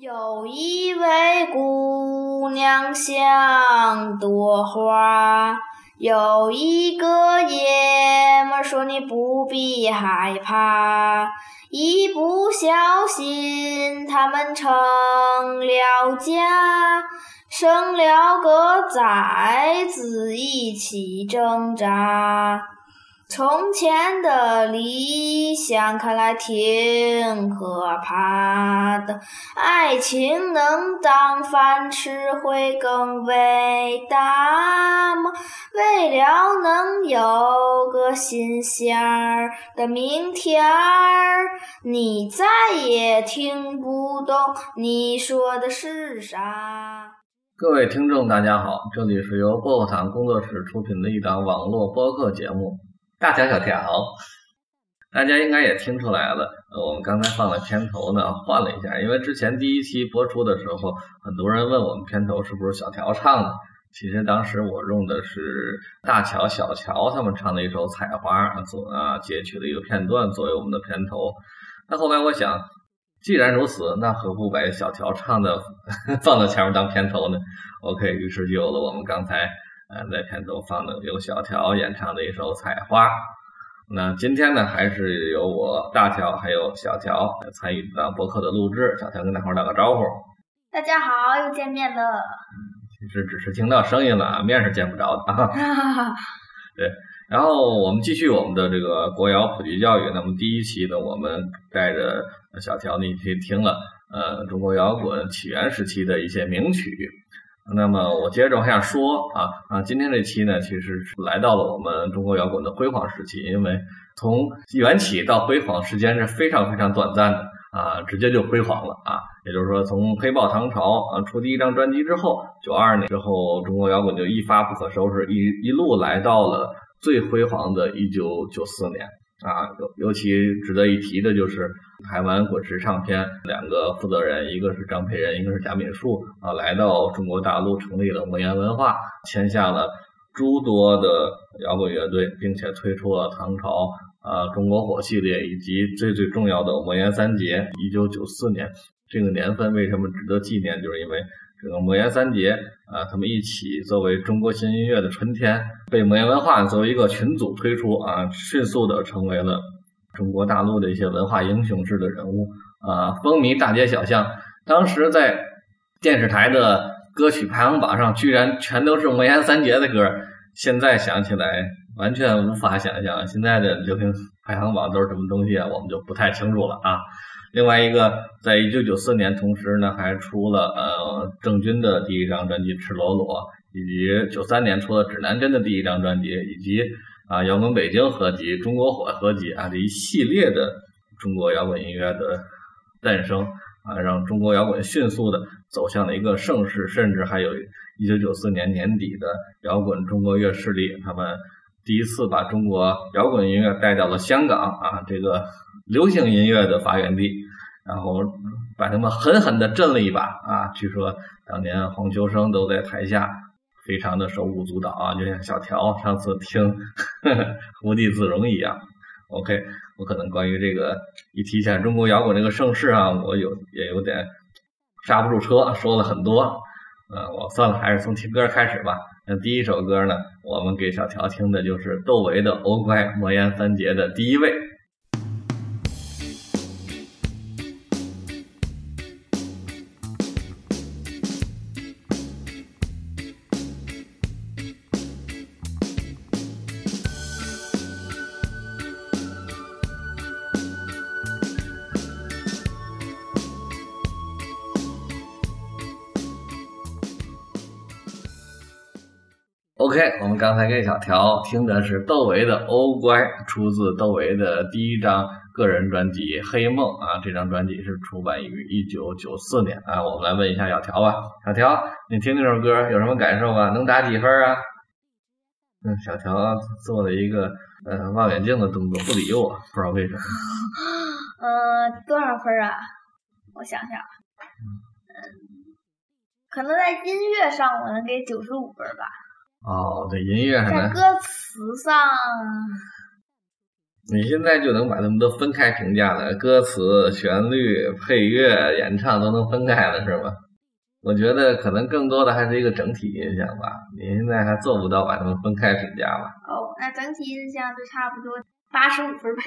有一位姑娘像朵花，有一个爷们说你不必害怕，一不小心他们成了家，生了个崽子一起挣扎。从前的理想看来挺可怕的，爱情能当饭吃会更伟大吗？为了能有个新鲜儿的明天儿，你再也听不懂你说的是啥。各位听众，大家好，这里是由波波糖工作室出品的一档网络播客节目。大条小条，大家应该也听出来了。我们刚才放的片头呢，换了一下，因为之前第一期播出的时候，很多人问我们片头是不是小条唱的。其实当时我用的是大乔、小乔他们唱的一首《采花》，做啊截取的一个片段作为我们的片头。那后来我想，既然如此，那何不把小乔唱的 放到前面当片头呢？OK，于是就有了我们刚才。呃，在片头放的由小条演唱的一首《采花》。那今天呢，还是由我大条还有小条参与到博客的录制。小条跟大伙打个招呼。大家好，又见面了。其实只是听到声音了，面是见不着的。对，然后我们继续我们的这个国谣普及教育。那么第一期呢，我们带着小条呢，去听了呃中国摇滚起源时期的一些名曲。那么我接着往下说啊啊，今天这期呢，其实是来到了我们中国摇滚的辉煌时期，因为从缘起到辉煌时间是非常非常短暂的啊，直接就辉煌了啊，也就是说从黑豹唐朝啊出第一张专辑之后，九二年之后，中国摇滚就一发不可收拾，一一路来到了最辉煌的1994年。啊，尤尤其值得一提的就是台湾滚石唱片两个负责人，一个是张培仁，一个是贾敏树啊，来到中国大陆成立了魔岩文化，签下了诸多的摇滚乐队，并且推出了唐朝啊中国火系列以及最最重要的魔岩三杰。一九九四年这个年份为什么值得纪念？就是因为。这个魔岩三杰啊，他们一起作为中国新音乐的春天，被魔岩文化作为一个群组推出啊，迅速的成为了中国大陆的一些文化英雄式的人物啊，风靡大街小巷。当时在电视台的歌曲排行榜上，居然全都是魔岩三杰的歌。现在想起来，完全无法想象现在的流行排行榜都是什么东西啊，我们就不太清楚了啊。另外一个，在一九九四年，同时呢还出了呃郑钧的第一张专辑《赤裸裸》，以及九三年出了指南针的第一张专辑，以及啊摇滚北京合集、中国火合集啊这一系列的中国摇滚音乐的诞生啊，让中国摇滚迅速的走向了一个盛世，甚至还有一九九四年年底的摇滚中国乐势力，他们第一次把中国摇滚音乐带到了香港啊这个。流行音乐的发源地，然后把他们狠狠地震了一把啊！据说当年黄秋生都在台下，非常的手舞足蹈啊，就像小乔上次听 《无地自容》一样。OK，我可能关于这个一提起来中国摇滚这个盛世啊，我有也有点刹不住车，说了很多。嗯，我算了，还是从听歌开始吧。那第一首歌呢，我们给小乔听的就是窦唯的《欧乖》，魔岩三杰的第一位。我们刚才给小条听的是窦唯的《欧乖》，出自窦唯的第一张个人专辑《黑梦》啊。这张专辑是出版于一九九四年啊。我们来问一下小条吧，小条，你听这首歌有什么感受吗？能打几分啊？嗯，小条做了一个呃望远镜的动作，不理我，不知道为什么。呃，多少分啊？我想想，嗯，可能在音乐上我能给九十五分吧。哦，对，音乐在歌词上你现在就能把他们都分开评价了，歌词、旋律、配乐、演唱都能分开了，是吗？我觉得可能更多的还是一个整体印象吧。你现在还做不到把他们分开评价吧？哦，那整体印象就差不多八十五分呗。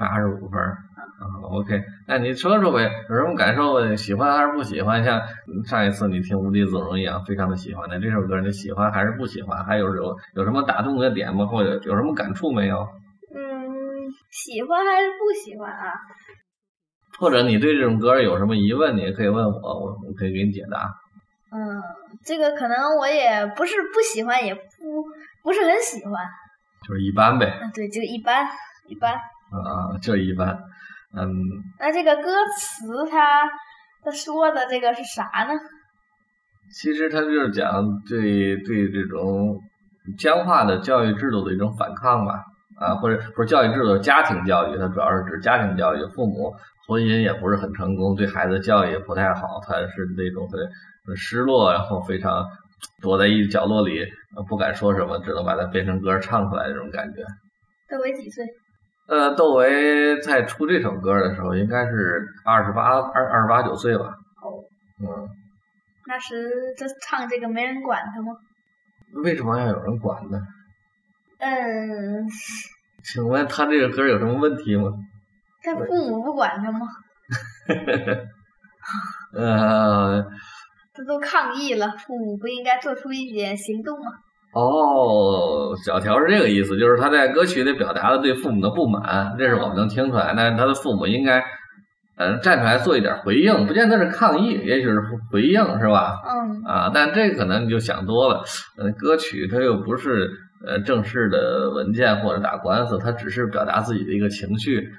八十五分，啊，OK，那你说说呗，有什么感受？喜欢还是不喜欢？像上一次你听《无地自容》一样，非常的喜欢的这首歌，你喜欢还是不喜欢？还有有有什么打动的点吗？或者有什么感触没有？嗯，喜欢还是不喜欢啊？或者你对这种歌有什么疑问，你也可以问我，我我可以给你解答。嗯，这个可能我也不是不喜欢，也不不是很喜欢，就是一般呗。嗯，对，就一般一般。啊，就一般。嗯。那这个歌词，它它说的这个是啥呢？其实它就是讲对对这种僵化的教育制度的一种反抗吧。啊，或者不是教育制度，家庭教育，它主要是指家庭教育，父母婚姻也不是很成功，对孩子教育也不太好，他是那种很失落，然后非常躲在一角落里，不敢说什么，只能把它变成歌唱出来这种感觉。窦唯几岁？呃，窦唯在出这首歌的时候，应该是二十八二二十八九岁吧。哦。嗯。那时这唱这个没人管他吗？为什么要有人管呢？嗯，请问他这个歌有什么问题吗？他父母不管他吗？呃，他都抗议了，父母不应该做出一点行动吗？哦，小条是这个意思，就是他在歌曲里表达了对父母的不满，这是我们能听出来。但是他的父母应该，呃，站出来做一点回应，不见得是抗议，也许是回应，是吧？嗯。啊，但这可能你就想多了。嗯，歌曲它又不是。呃，正式的文件或者打官司，它只是表达自己的一个情绪。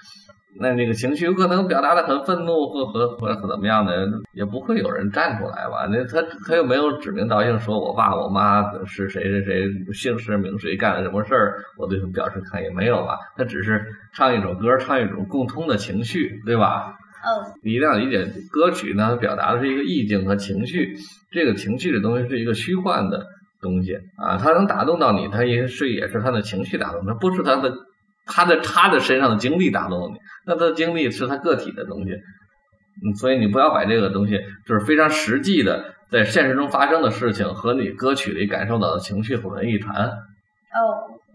那那个情绪有可能表达的很愤怒，或和或者怎么样的，也不会有人站出来吧？那他他又没有指名道姓说我爸我妈是谁谁谁姓氏名谁干了什么事儿，我对他们表示抗议没有吧？他只是唱一首歌，唱一种共通的情绪，对吧？哦。你一定要理解歌曲呢，表达的是一个意境和情绪，这个情绪的东西是一个虚幻的。东西啊，它能打动到你，它也是也是他的情绪打动，它不是他的他的他的身上的经历打动你，那他的经历是他个体的东西，嗯，所以你不要把这个东西就是非常实际的在现实中发生的事情和你歌曲里感受到的情绪混为一谈。哦，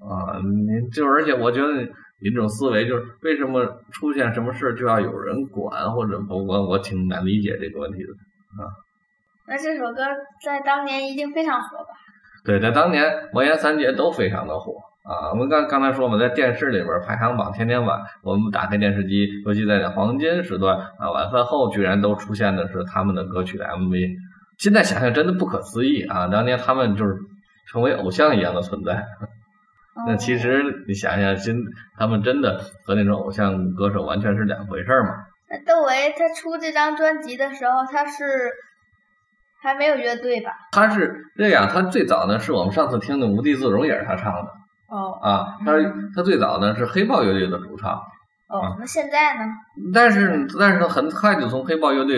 啊，你就而且我觉得你这种思维就是为什么出现什么事就要有人管，或者不管我挺难理解这个问题的啊。那这首歌在当年一定非常火吧？对，在当年魔岩三杰都非常的火啊！我们刚刚才说嘛，在电视里边排行榜天天晚，我们打开电视机，尤其在黄金时段啊，晚饭后居然都出现的是他们的歌曲的 MV。现在想想真的不可思议啊！当年他们就是成为偶像一样的存在。那其实你想想，真他们真的和那种偶像歌手完全是两回事嘛？那窦唯他出这张专辑的时候，他是。还没有乐队吧？他是这样，他最早呢是我们上次听的《无地自容》也是他唱的。哦。啊，他他最早呢是黑豹乐队的主唱。哦，那现在呢？但是但是他很快就从黑豹乐队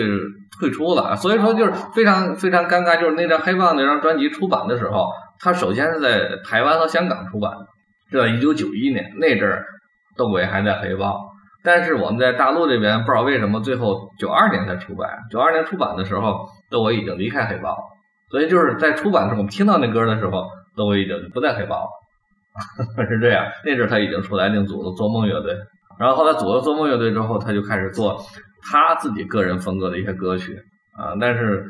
退出了，所以说就是非常非常尴尬。就是那张黑豹那张专辑出版的时候，他首先是在台湾和香港出版的，这一九九一年那阵儿，窦唯还在黑豹。但是我们在大陆这边不知道为什么，最后九二年才出版。九二年出版的时候。窦唯已经离开黑豹，所以就是在出版的时候，我们听到那歌的时候，窦唯已经不在黑豹了，是这样。那阵他已经出来另组了做梦乐队，然后后来组了做梦乐队之后，他就开始做他自己个人风格的一些歌曲啊。但是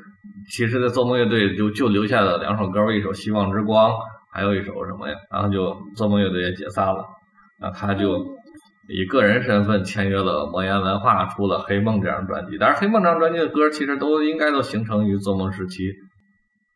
其实，在做梦乐队就就留下了两首歌，一首《希望之光》，还有一首什么呀？然后就做梦乐队也解散了，那他就。以个人身份签约了魔岩文化，出了《黑梦》这张专辑。但是《黑梦》这张专辑的歌其实都应该都形成于做梦时期。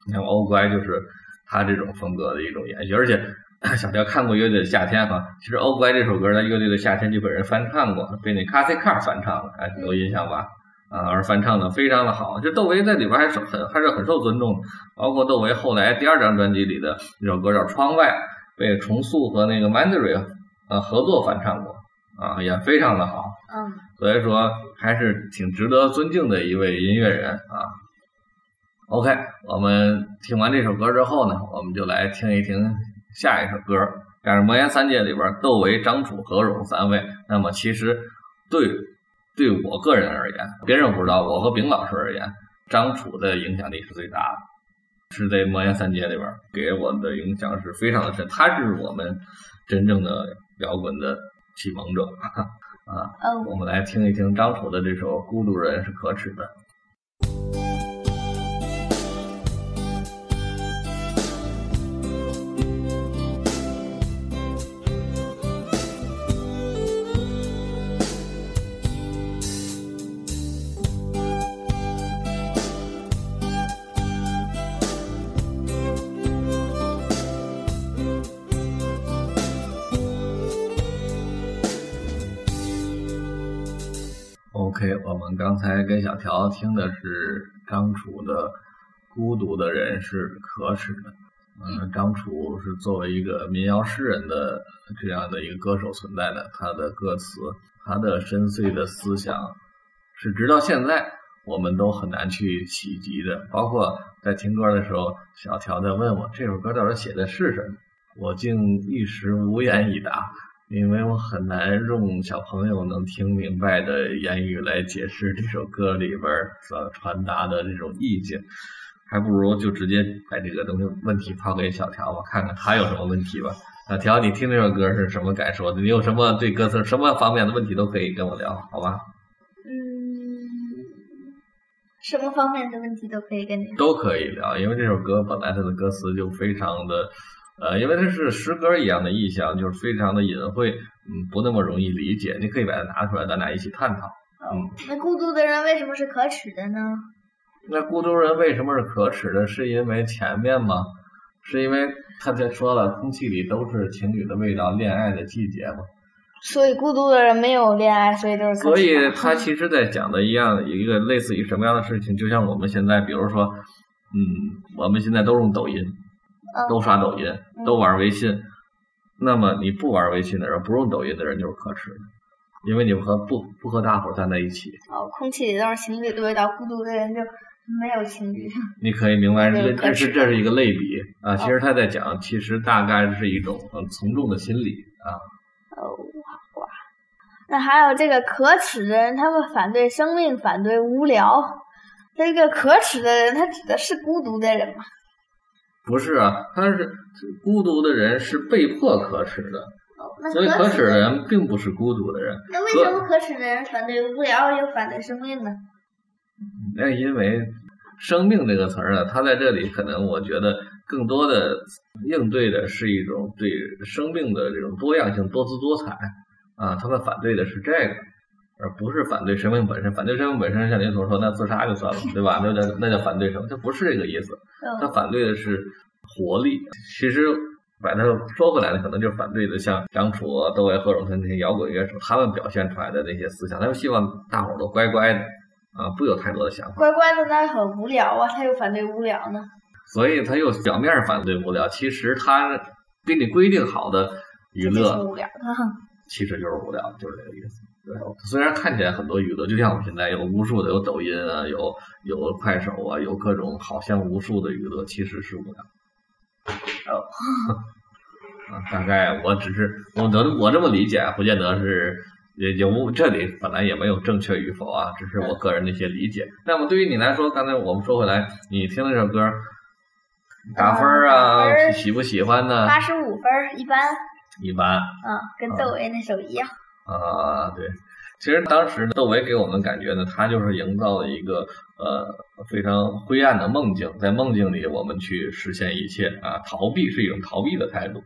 你看《欧乖》就是他这种风格的一种延续。而且 小乔看过乐队的夏天哈，其实《欧乖》这首歌在乐队的夏天就被人翻唱过，被那 s i Car 翻唱了，哎，有印象吧？啊，而翻唱的非常的好。就窦唯在里边还是很还是很受尊重。包括窦唯后来第二张专辑里的那首歌叫《窗外》，被重塑和那个 Mandarin 呃合作翻唱过。啊，也非常的好，嗯，所以说还是挺值得尊敬的一位音乐人啊。OK，我们听完这首歌之后呢，我们就来听一听下一首歌但是魔岩三杰里边，窦唯、张楚、何勇三位，那么其实对对我个人而言，别人不知道，我和丙老师而言，张楚的影响力是最大的，是在魔岩三杰里边给我的影响是非常的深，他是我们真正的摇滚的启蒙者啊。我们来听一听张楚的这首《孤独人是可耻的》。刚才跟小条听的是张楚的《孤独的人是可耻的》。嗯，张楚是作为一个民谣诗人的这样的一个歌手存在的，他的歌词，他的深邃的思想，是直到现在我们都很难去企及的。包括在听歌的时候，小条在问我这首歌到底写的是什么，我竟一时无言以答。因为我很难用小朋友能听明白的言语来解释这首歌里边所传达的这种意境，还不如就直接把这个东西问题抛给小条吧，看看他有什么问题吧。小条，你听这首歌是什么感受？你有什么对歌词什么方面的问题都可以跟我聊，好吧？嗯，什么方面的问题都可以跟你都可以聊，因为这首歌本来它的歌词就非常的。呃，因为它是诗歌一样的意象，就是非常的隐晦，嗯，不那么容易理解。你可以把它拿出来，咱俩一起探讨。嗯，那孤独的人为什么是可耻的呢？那孤独人为什么是可耻的？是因为前面吗？是因为他才说了，空气里都是情侣的味道，恋爱的季节吗？所以孤独的人没有恋爱，所以都是。所以他其实在讲的一样，一个类似于什么样的事情？就像我们现在，比如说，嗯，我们现在都用抖音。都刷抖音，都玩微信，那么你不玩微信的人，不用抖音的人就是可耻的，因为你和不不和大伙站在一起。哦，空气里都是情侣的味道，孤独的人就没有情侣。你可以明白，这这是这是一个类比啊。其实他在讲，其实大概是一种很从众的心理啊。哦哇，那还有这个可耻的人，他们反对生命，反对无聊。这个可耻的人，他指的是孤独的人吗？不是啊，他是孤独的人是被迫可耻的，所以可耻的人并不是孤独的人。那为什么可耻的人反对无聊又反对生命呢？那因为“生命”这个词儿呢，它在这里可能我觉得更多的应对的是一种对生命的这种多样性、多姿多彩啊，他们反对的是这个。而不是反对生命本身，反对生命本身，像您所说，那自杀就算了，对吧？那叫那叫反对什么，他不是这个意思，他反对的是活力。其实把它说回来呢，可能就是反对的像张楚、窦唯、何荣他那些摇滚乐手，他们表现出来的那些思想，他们希望大伙儿都乖乖的啊，不有太多的想法。乖乖的那很无聊啊，他又反对无聊呢。所以他又表面反对无聊，其实他给你规定好的娱乐，其实就是无聊，就是这个意思。对，虽然看起来很多娱乐，就像我们现在有无数的有抖音啊，有有快手啊，有各种好像无数的娱乐，其实是无聊。哦，啊，大概我只是我能我这么理解，不见得是也有这里本来也没有正确与否啊，只是我个人的一些理解。那么对于你来说，刚才我们说回来，你听这首歌打分啊，喜不喜欢呢？八十五分，一般。一般。嗯，跟窦唯那首一样。啊，对，其实当时窦唯给我们感觉呢，他就是营造了一个呃非常灰暗的梦境，在梦境里我们去实现一切啊，逃避是一种逃避的态度。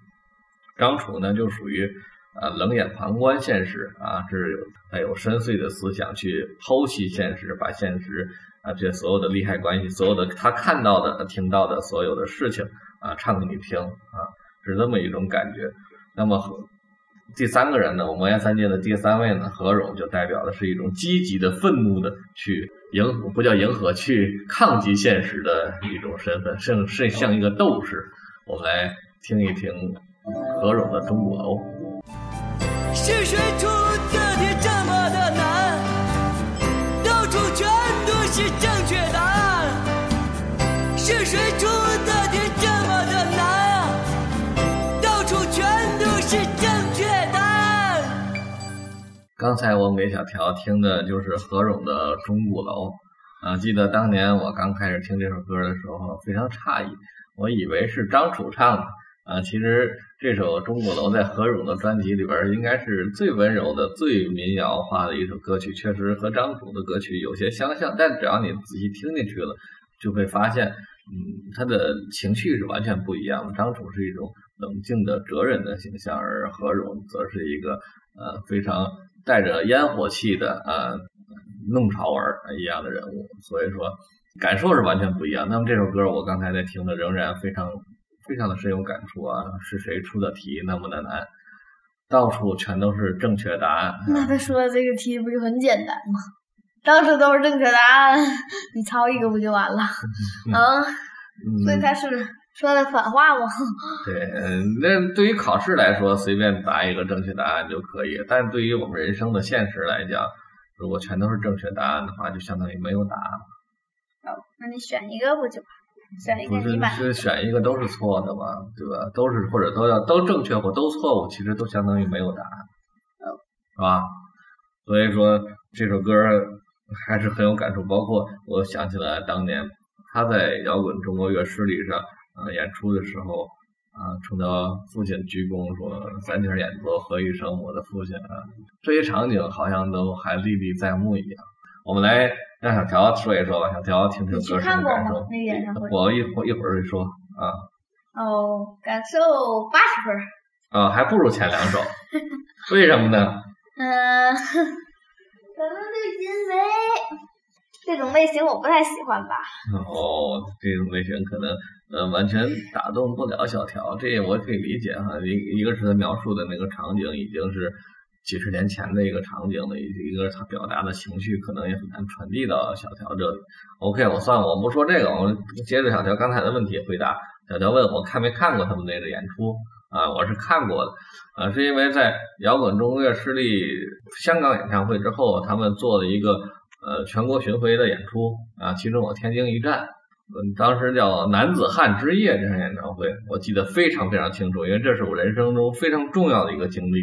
张楚呢就属于呃冷眼旁观现实啊，是带有深邃的思想去剖析现实，把现实啊这所有的利害关系，所有的他看到的、听到的所有的事情啊唱给你听啊，是这么一种感觉。那么和。第三个人呢，我魔岩三界的第三位呢，何勇就代表的是一种积极的、愤怒的去迎，不叫迎合，去抗击现实的一种身份，甚甚像一个斗士。我们来听一听何勇的《中国欧》。是谁出的刚才我给小条听的就是何勇的《钟鼓楼》啊，记得当年我刚开始听这首歌的时候非常诧异，我以为是张楚唱的啊，其实这首《钟鼓楼》在何勇的专辑里边应该是最温柔的、最民谣化的一首歌曲，确实和张楚的歌曲有些相像，但只要你仔细听进去了，就会发现，嗯，他的情绪是完全不一样的。张楚是一种冷静的哲人的形象，而何勇则是一个呃非常。带着烟火气的啊，弄潮儿一样的人物，所以说感受是完全不一样。那么这首歌我刚才在听的仍然非常非常的深有感触啊！是谁出的题那么的难？到处全都是正确答案。那他说的这个题不就很简单吗？到处都是正确答案，你抄一个不就完了？啊，所以他是。说的反话吗？对，嗯，那对于考试来说，随便答一个正确答案就可以。但对于我们人生的现实来讲，如果全都是正确答案的话，就相当于没有答案。哦，那你选一个不就？选一个一般。是选一个都是错的嘛，对吧？都是或者都要都正确或都错误，其实都相当于没有答案。哦。是吧？所以说这首歌还是很有感触。包括我想起来当年他在摇滚中国乐师里上。啊，演出的时候啊，冲到父亲鞠躬说：“三天演奏何玉生，我的父亲啊。”这些场景好像都还历历在目一样。我们来让小条说一说吧，小条听听歌什么感受？那个演唱会，我一会一会儿会说啊。哦，感受八十分。啊，还不如前两首，为什么呢？嗯，可能是因为这种类型我不太喜欢吧。哦，这种类型可能。呃，完全打动不了小条，这我可以理解哈。一一个是他描述的那个场景已经是几十年前的一个场景了，一个是他表达的情绪可能也很难传递到小条这里。OK，我算了，我不说这个，我接着小条刚才的问题回答。小条问我看没看过他们那个演出啊？我是看过的啊，是因为在摇滚中乐势力香港演唱会之后，他们做了一个呃全国巡回的演出啊，其中有天津一站。嗯，当时叫《男子汉之夜》这场演唱会，我记得非常非常清楚，因为这是我人生中非常重要的一个经历。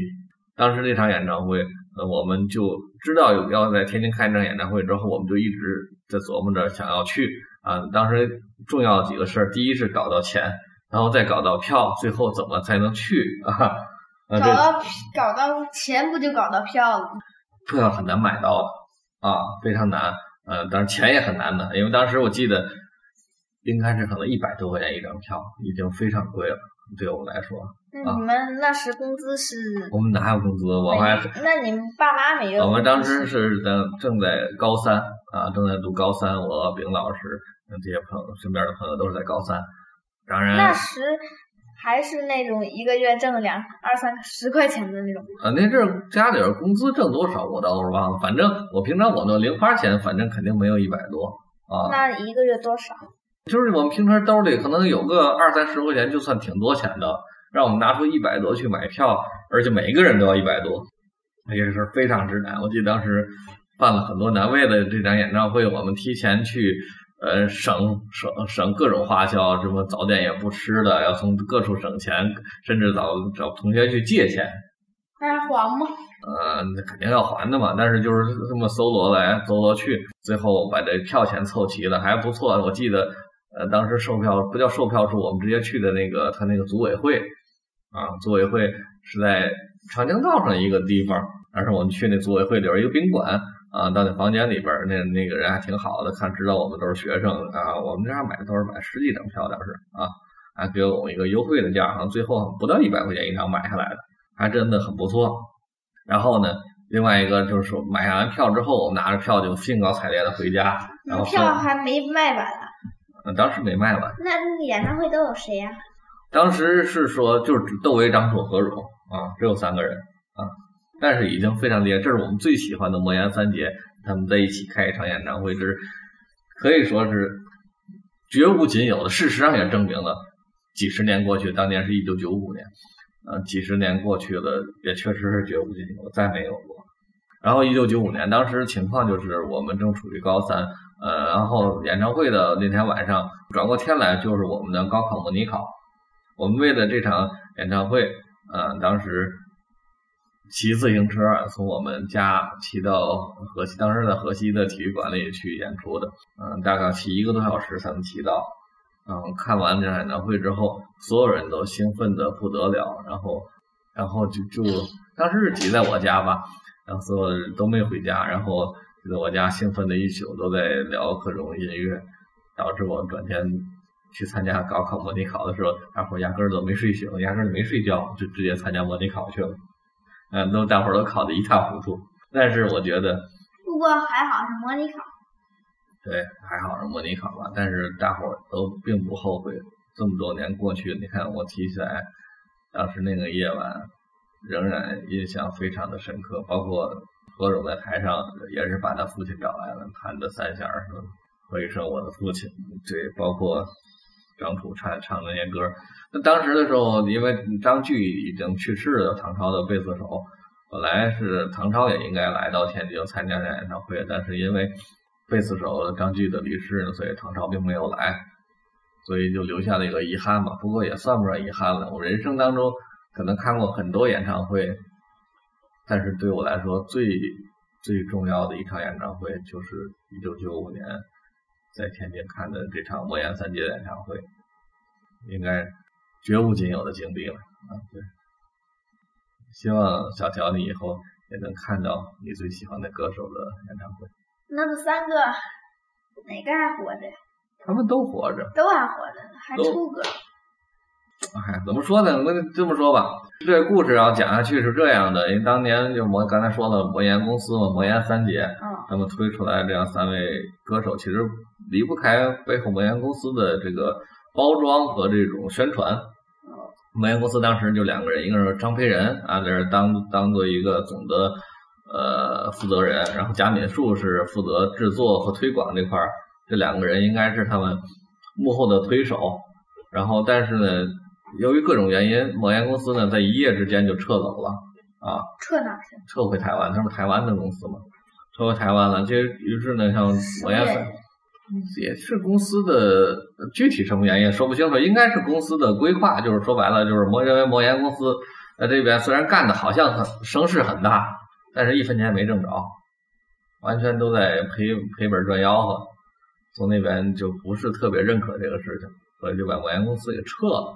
当时那场演唱会，呃，我们就知道有要在天津开一场演唱会之后，我们就一直在琢磨着想要去啊。当时重要的几个事儿，第一是搞到钱，然后再搞到票，最后怎么才能去 啊？搞到搞到钱不就搞到票了？票很难买到啊，非常难。呃，当然钱也很难的，因为当时我记得。应该是可能一百多块钱一张票，已经非常贵了，对我们来说。那你们那时工资是？我们哪有工资？我们还……那你们爸妈没有？我们当时是在正在高三啊，正在读高三。我丙老师这些朋友身边的朋友都是在高三。当然。那时还是那种一个月挣两二三十块钱的那种。啊，那阵家里边工资挣多少我倒是忘了，反正我平常我那零花钱，反正肯定没有一百多啊。那一个月多少？就是我们平常兜里可能有个二三十块钱，就算挺多钱的。让我们拿出一百多去买票，而且每一个人都要一百多，那也是非常之难。我记得当时办了很多难为的这场演唱会，我们提前去，呃，省省省各种花销，什么早点也不吃的，要从各处省钱，甚至找找同学去借钱。还还吗？呃，那肯定要还的嘛。但是就是这么搜罗来搜罗去，最后把这票钱凑齐了，还不错。我记得。呃，当时售票不叫售票处，我们直接去的那个他那个组委会啊，组委会是在长江道上一个地方。当时我们去那组委会里边一个宾馆啊，到那房间里边，那那个人还挺好的，看知道我们都是学生啊，我们这样买的都是买十几张票，当时啊，还给我们一个优惠的价，好像最后不到一百块钱一张买下来的，还真的很不错。然后呢，另外一个就是说买下完票之后，我们拿着票就兴高采烈的回家，然后票还没卖完。嗯，当时没卖完。那那个演唱会都有谁呀？当时是说就是窦唯、张楚、何炅啊，只有三个人啊，但是已经非常厉害。这是我们最喜欢的魔岩三杰，他们在一起开一场演唱会，这是可以说是绝无仅有的。事实上也证明了，几十年过去，当年是一九九五年，啊，几十年过去了，也确实是绝无仅有，再没有过。然后一九九五年，当时情况就是我们正处于高三。呃，然后演唱会的那天晚上，转过天来就是我们的高考模拟考。我们为了这场演唱会，呃，当时骑自行车从我们家骑到河西，当时在河西的体育馆里去演出的，嗯，大概骑一个多小时才能骑到。嗯，看完这演唱会之后，所有人都兴奋的不得了，然后，然后就就当时是挤在我家吧，然后所有人都没回家，然后就在我家兴奋的一宿都在聊各种音乐，导致我转天去参加高考模拟考的时候，大伙压根儿都没睡醒，压根儿没睡觉，就直接参加模拟考去了。嗯，都大伙儿都考得一塌糊涂，但是我觉得，不过还好是模拟考。对，还好是模拟考吧，但是大伙儿都并不后悔。这么多年过去，你看我提起来，当时那个夜晚，仍然印象非常的深刻。包括何勇在台上也是把他父亲找来了，弹的三弦儿，说一声我的父亲。对，包括张楚唱唱那些歌。那当时的时候，因为张炬已经去世了，唐朝的贝斯手，本来是唐朝也应该来到天津参加这演唱会，但是因为贝斯手张炬的离世，所以唐朝并没有来，所以就留下了一个遗憾吧。不过也算不上遗憾了。我人生当中可能看过很多演唱会，但是对我来说最最重要的一场演唱会就是一九九五年在天津看的这场莫言三杰演唱会，应该绝无仅有的经历了啊！对，希望小乔你以后也能看到你最喜欢的歌手的演唱会。那么三个哪个还活着？他们都活着，都还活着呢，还出歌。哎，怎么说呢？我这么说吧，这个故事要讲下去是这样的：因为当年就我刚才说了，魔岩公司嘛，魔岩三杰，他们推出来这样三位歌手，其实离不开背后魔岩公司的这个包装和这种宣传。魔岩公司当时就两个人，一个是张培仁啊，在这当当做一个总的。呃，负责人，然后贾敏树是负责制作和推广这块儿，这两个人应该是他们幕后的推手。然后，但是呢，由于各种原因，某研公司呢在一夜之间就撤走了啊。撤哪去？撤回台湾，他们台湾的公司嘛，撤回台湾了。这于是呢，像魔岩也是公司的具体什么原因说不清楚，应该是公司的规划，就是说白了，就是魔认为魔岩公司在这边虽然干的好像很声势很大。但是一分钱没挣着，完全都在赔赔本赚吆喝，从那边就不是特别认可这个事情，所以就把某研公司给撤了。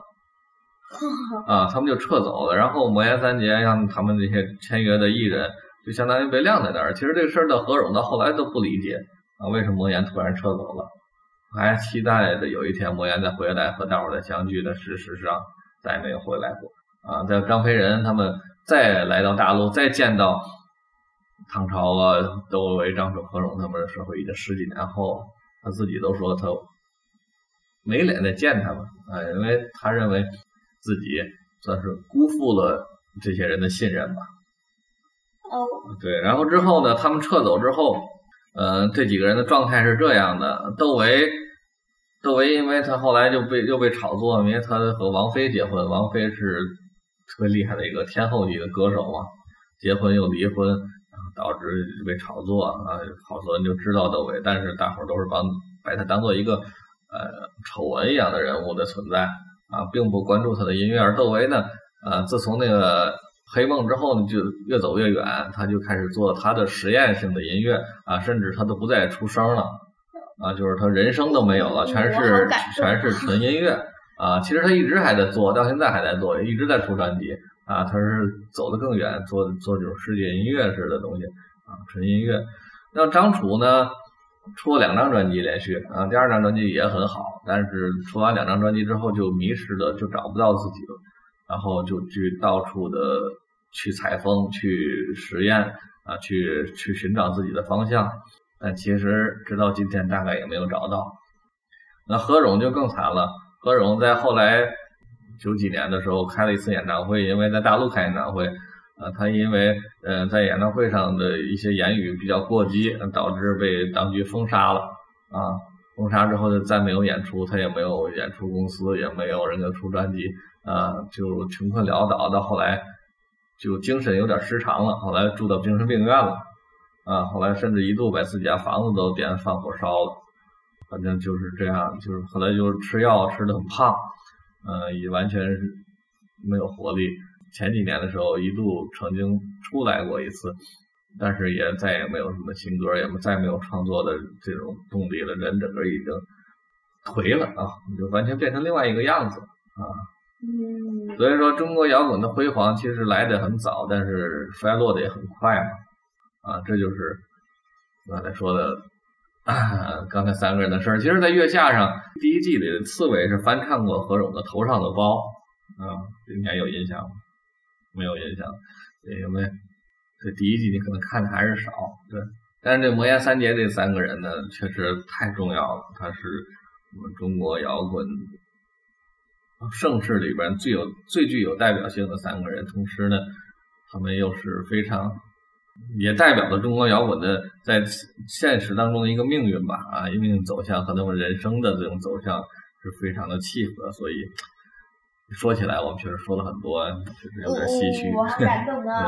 啊，他们就撤走了。然后魔岩三杰让他们那些签约的艺人，就相当于被晾在那儿。其实这个事儿的何勇到后来都不理解啊，为什么魔岩突然撤走了？还期待着有一天魔岩再回来和大伙再相聚，但事实上再也没有回来过。啊，在张培仁他们再来到大陆，再见到。唐朝啊，窦唯、张楚、何荣他们的时候，已经十几年后，他自己都说他没脸再见他们，啊，因为他认为自己算是辜负了这些人的信任吧。哦。对，然后之后呢，他们撤走之后，呃，这几个人的状态是这样的：窦唯，窦唯因为他后来就被又被炒作，因为他和王菲结婚，王菲是特别厉害的一个天后级的歌手嘛，结婚又离婚。导致被炒作啊，好多人就知道窦唯，但是大伙儿都是把把他当做一个呃丑闻一样的人物的存在啊，并不关注他的音乐。而窦唯呢，呃，自从那个黑梦之后呢，就越走越远，他就开始做他的实验性的音乐啊，甚至他都不再出声了啊，就是他人声都没有了，全是全是纯音乐啊。其实他一直还在做到现在还在做，一直在出专辑。啊，他是走得更远，做做这种世界音乐式的东西啊，纯音乐。那张楚呢，出了两张专辑连续啊，第二张专辑也很好，但是出完两张专辑之后就迷失了，就找不到自己了，然后就去到处的去采风、去实验啊，去去寻找自己的方向，但其实直到今天大概也没有找到。那何勇就更惨了，何勇在后来。九几年的时候开了一次演唱会，因为在大陆开演唱会，呃，他因为呃在演唱会上的一些言语比较过激，导致被当局封杀了啊。封杀之后就再没有演出，他也没有演出公司，也没有人给出专辑啊，就穷困潦倒。到后来就精神有点失常了，后来住到精神病院了啊。后来甚至一度把自己家房子都点放火烧了，反正就是这样，就是后来就是吃药吃的很胖。呃，也完全没有活力。前几年的时候一度曾经出来过一次，但是也再也没有什么新歌，也再没有创作的这种动力了。人整个已经颓了啊，就完全变成另外一个样子啊。嗯，所以说，中国摇滚的辉煌其实来的很早，但是衰落的也很快嘛。啊，这就是刚才说的，刚才三个人的事儿。其实，在月下上第一季里，刺猬是翻唱过何勇的《头上的包》啊，应该有印象吗？没有印象，因为这第一季你可能看的还是少。对，但是这魔岩三杰这三个人呢，确实太重要了。他是我们中国摇滚。盛世里边最有最具有代表性的三个人，同时呢，他们又是非常也代表了中国摇滚的在现实当中的一个命运吧啊，命运走向和他们人生的这种走向是非常的契合，所以说起来我们确实说了很多，确实有点唏嘘。我好感动啊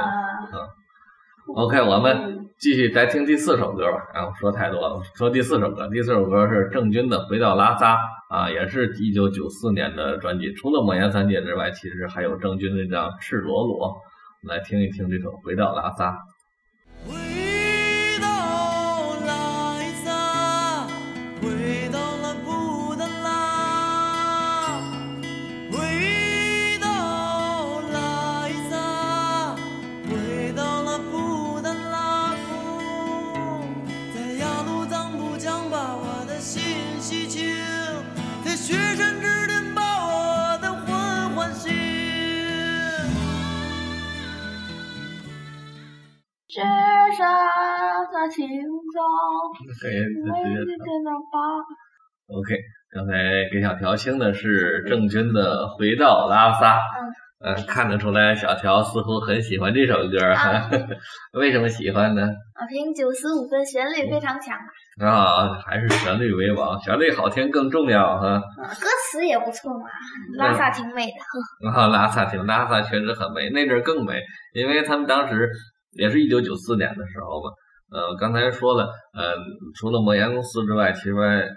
！OK，我们继续再听第四首歌吧。啊，我说太多了，说第四首歌。第四首歌是郑钧的《回到拉萨》啊，也是一九九四年的专辑。除了莫言三杰之外，其实还有郑钧那张《赤裸裸》。来听一听这首《回到拉萨》。山在青藏，为你点亮吧。OK，刚才给小条听的是郑钧的《回到拉萨》。嗯，看得出来小条似乎很喜欢这首歌。为什么喜欢呢？我听九十五分，旋律非常强。啊，还是旋律为王，旋律好听更重要哈。歌词也不错嘛，拉萨挺美的。啊，拉萨挺，拉萨确实很美，那阵更美，因为他们当时。也是一九九四年的时候吧，呃，刚才说了，呃，除了魔岩公司之外，其实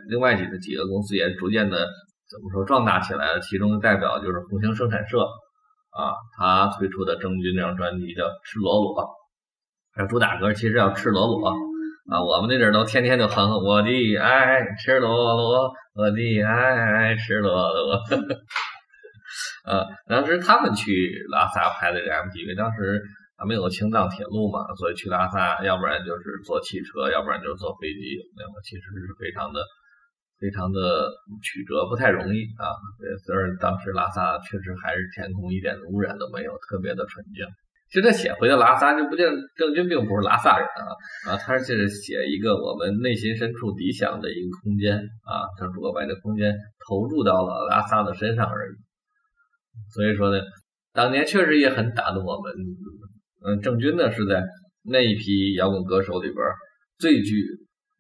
另外几个几个公司也逐渐的怎么说壮大起来了。其中的代表就是红星生产社啊，他推出的郑钧这张专辑叫《赤裸裸》，还有主打歌其实叫《赤裸裸》啊，我们那阵儿都天天就哼我的爱赤裸裸，我的爱赤裸裸。呃，当时他们去拉萨拍的这 MTV，当时。没有青藏铁路嘛，所以去拉萨，要不然就是坐汽车，要不然就是坐飞机，那么其实是非常的、非常的曲折，不太容易啊。所以当时拉萨确实还是天空一点污染都没有，特别的纯净。其实他写回到拉萨，就不见郑钧并不是拉萨人啊啊，他是写一个我们内心深处理想的一个空间啊，他如果把这空间投入到了拉萨的身上而已。所以说呢，当年确实也很打动我们。嗯，郑钧呢是在那一批摇滚歌手里边最具、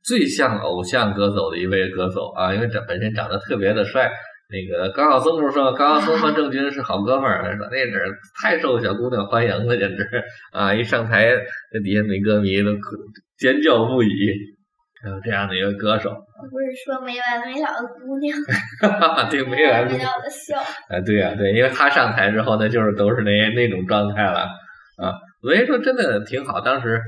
最像偶像歌手的一位歌手啊，因为这本身长得特别的帅。那个高晓松不是说高晓松和郑钧是好哥们儿，说那阵太受小姑娘欢迎了，简直啊！一上台，那底下女歌迷都尖叫不已。还有这样的一个歌手，不是说没完没了的姑娘，对，没完没了的笑。哎，对呀，对，因为他上台之后，那就是都是那那种状态了啊。所以说，真的挺好。当时，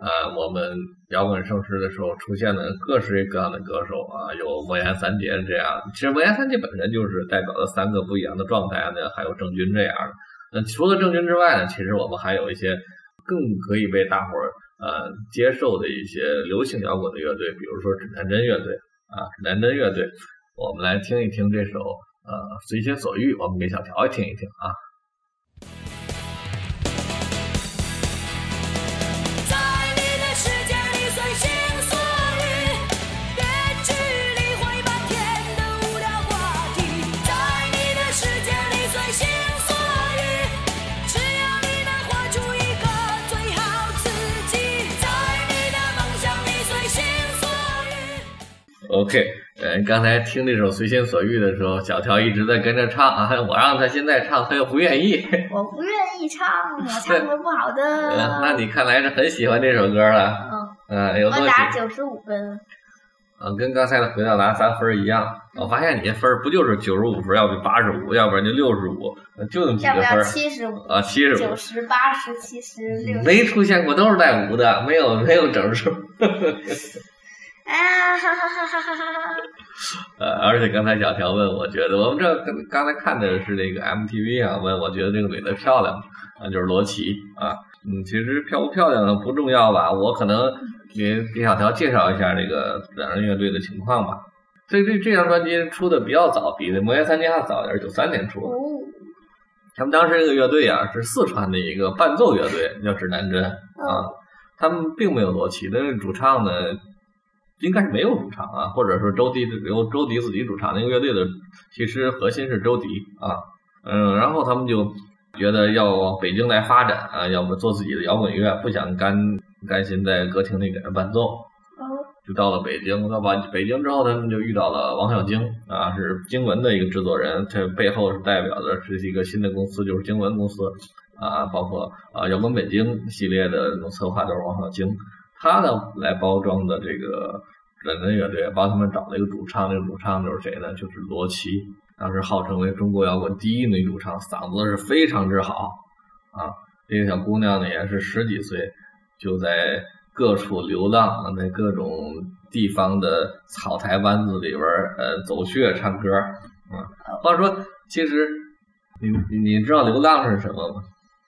呃，我们摇滚盛世的时候，出现了各式各样的歌手啊，有魔岩三杰这样。其实魔岩三杰本身就是代表了三个不一样的状态呢，还有郑钧这样的。那除了郑钧之外呢，其实我们还有一些更可以被大伙儿呃接受的一些流行摇滚的乐队，比如说指南针乐队啊，指南针乐队。我们来听一听这首呃《随心所欲》，我们给小乔听一听啊。OK，呃，刚才听这首《随心所欲》的时候，小条一直在跟着唱啊。我让他现在唱，他又不愿意。我不愿意唱，我唱 歌不好的。那你看来是很喜欢这首歌了。嗯。嗯，有多我打九十五分。嗯，跟刚才的回到拿三分一样，我发现你分不就是九十五分，要不八十五，要不然就六十五，就那么几个分。七十五啊，七十五、九十、八十、七十、六十。没出现过都是带五的，没有没有整数。啊哈哈哈哈哈哈！呃，而且刚才小条问，我觉得我们这刚才看的是那个 MTV 啊，问我觉得这个女的漂亮啊，就是罗琦啊。嗯，其实漂不漂亮不重要吧，我可能给给小条介绍一下这个两人乐队的情况吧。这这这张专辑出的比较早，比那魔岩三杰还早点，九三年出的。他们当时这个乐队啊，是四川的一个伴奏乐队，叫指南针啊。他们并没有罗琦，但是主唱呢，应该是没有主唱啊，或者说周迪由周迪自己主唱。那个乐队的其实核心是周迪啊，嗯，然后他们就。觉得要往北京来发展啊，要么做自己的摇滚乐，不想甘甘心在歌厅里给人伴奏，就到了北京。到吧北京之后，他们就遇到了王小晶啊，是经文的一个制作人，这背后是代表的是一个新的公司，就是经文公司啊，包括啊摇滚北京系列的策划都是王小晶，他呢来包装的这个人的乐队，帮他们找了一个主唱，这个主唱就是谁呢？就是罗琦。当时号称为中国摇滚第一女主唱，嗓子是非常之好啊！这个小姑娘呢，也是十几岁就在各处流浪，在各种地方的草台班子里边呃走穴唱歌啊。话说，其实你你知道流浪是什么吗？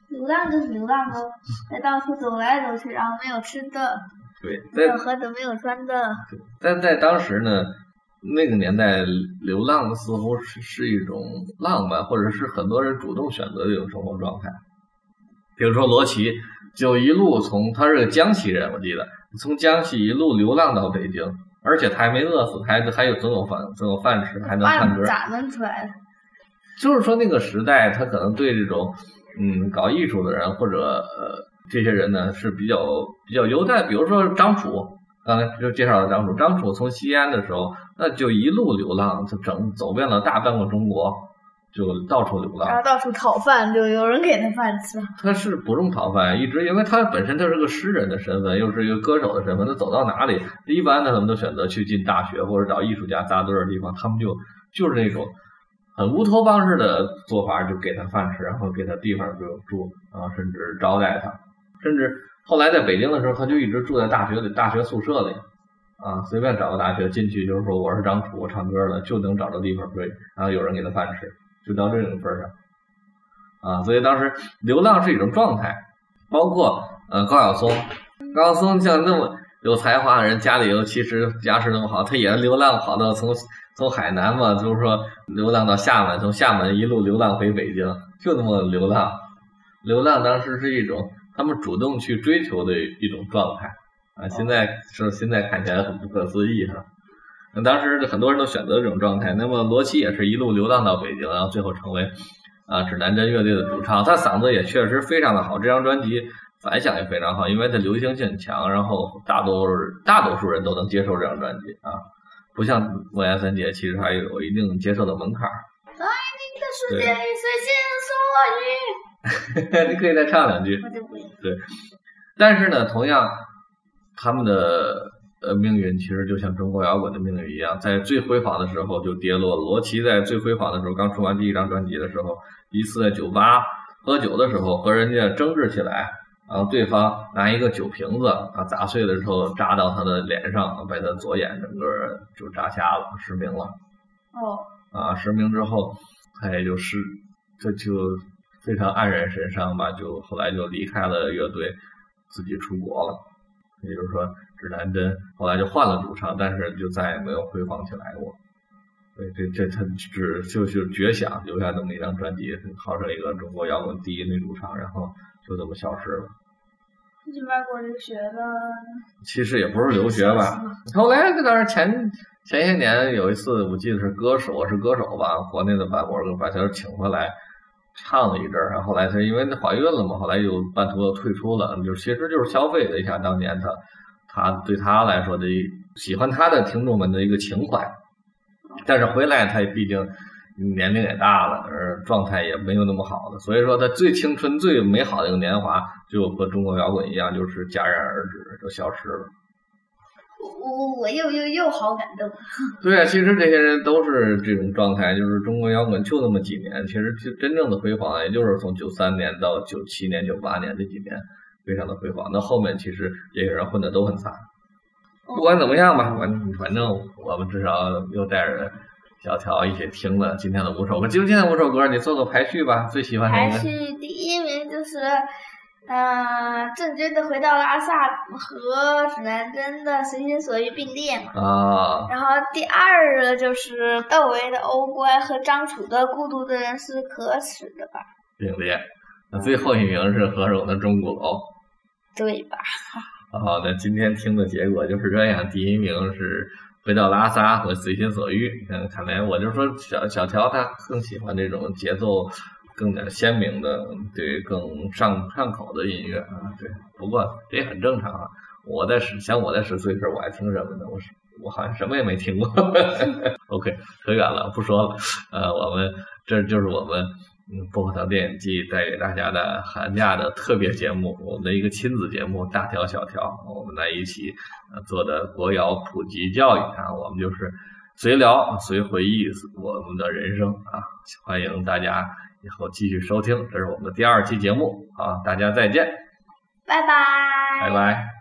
流浪就是流浪喽，在到处走来走去，然后没有吃的，对，没有喝的，没有穿的。但在当时呢。那个年代，流浪似乎是是一种浪漫，或者是很多人主动选择的一种生活状态。比如说罗琦，就一路从他是个江西人，我记得从江西一路流浪到北京，而且他还没饿死，还还有总有饭总有饭吃，还能唱歌。咋弄出来的？就是说那个时代，他可能对这种嗯搞艺术的人或者呃这些人呢是比较比较优待。比如说张楚。刚才就介绍了张楚，张楚从西安的时候，那就一路流浪，就整走遍了大半个中国，就到处流浪，然后到处讨饭，就有人给他饭吃。他是不用讨饭，一直因为他本身他是个诗人的身份，又是一个歌手的身份，他走到哪里，一般的他们都选择去进大学或者找艺术家扎堆的地方，他们就就是那种很乌托邦式的做法，就给他饭吃，然后给他地方就住，啊，甚至招待他，甚至。后来在北京的时候，他就一直住在大学里，大学宿舍里，啊，随便找个大学进去，就是说我是张楚，我唱歌的，就能找到地方睡，然后有人给他饭吃，就到这种份上，啊，所以当时流浪是一种状态，包括呃高晓松，高晓松像那么有才华的人，家里又其实家世那么好，他也流浪跑到从从海南嘛，就是说流浪到厦门，从厦门一路流浪回北京，就那么流浪，流浪当时是一种。他们主动去追求的一种状态啊，现在是现在看起来很不可思议哈。那当时很多人都选择这种状态。那么罗琦也是一路流浪到北京，然后最后成为啊指南针乐队的主唱。他嗓子也确实非常的好，这张专辑反响也非常好，因为它流行性强，然后大多大多数人都能接受这张专辑啊，不像莫言三姐，其实还有一定接受的门槛。在你的世界里随心所欲。你可以再唱两句。对，但是呢，同样，他们的呃命运其实就像中国摇滚的命运一样，在最辉煌的时候就跌落。罗琦在最辉煌的时候，刚出完第一张专辑的时候，一次在酒吧喝酒的时候和人家争执起来，然后对方拿一个酒瓶子啊砸碎了之后扎到他的脸上，把他左眼整个就扎瞎了，失明了。哦。啊，失明之后，他也就失，他就。非常黯然神伤吧，就后来就离开了乐队，自己出国了。也就是说，指南针后来就换了主唱，但是就再也没有辉煌起来过。对，这这他只就是绝响，留下这么一张专辑，号称一个中国摇滚第一女主唱，然后就这么消失了。去外国留学了？其实也不是留学吧。后来这当时前前些年有一次，我记得是歌手，我是歌手吧，国内的版我把他请回来。唱了一阵儿，然后后来他因为怀孕了嘛，后来又半途又退出了，就其实就是消费了一下当年他他对他来说的喜欢他的听众们的一个情怀。但是回来他毕竟年龄也大了，而状态也没有那么好了，所以说他最青春最美好的一个年华就和中国摇滚一样，就是戛然而止，就消失了。我我又又又好感动。对啊，其实这些人都是这种状态，就是中国摇滚就那么几年，其实就真正的辉煌，也就是从九三年到九七年、九八年这几年非常的辉煌。那后面其实这些人混的都很惨。不管怎么样吧，反反正我们至少又带着小乔一起听了今天的五首歌。就今天五首歌，你做个排序吧，最喜欢哪个？排序第一名就是。嗯，郑钧的《回到拉萨》和指南针的《随心所欲》并列嘛。啊。然后第二个就是窦唯的《欧乖》和张楚的《孤独的人是可耻的》吧。并列。那最后一名是何勇的《钟鼓楼》。对吧？好的，今天听的结果就是这样。第一名是《回到拉萨》和《随心所欲》。嗯，看来我就说小小乔他更喜欢这种节奏。更加鲜明的，对，更上上口的音乐啊，对。不过这也很正常啊。我在十，像我在十岁时候，我还听什么呢？我是我好像什么也没听过。OK，扯远了，不说了。呃，我们这就是我们嗯薄荷糖电影季带给大家的寒假的特别节目，我们的一个亲子节目，大条小条，我们在一起做的国谣普及教育啊，我们就是随聊随回忆我们的人生啊，欢迎大家。以后继续收听，这是我们的第二期节目，啊，大家再见，拜拜，拜拜。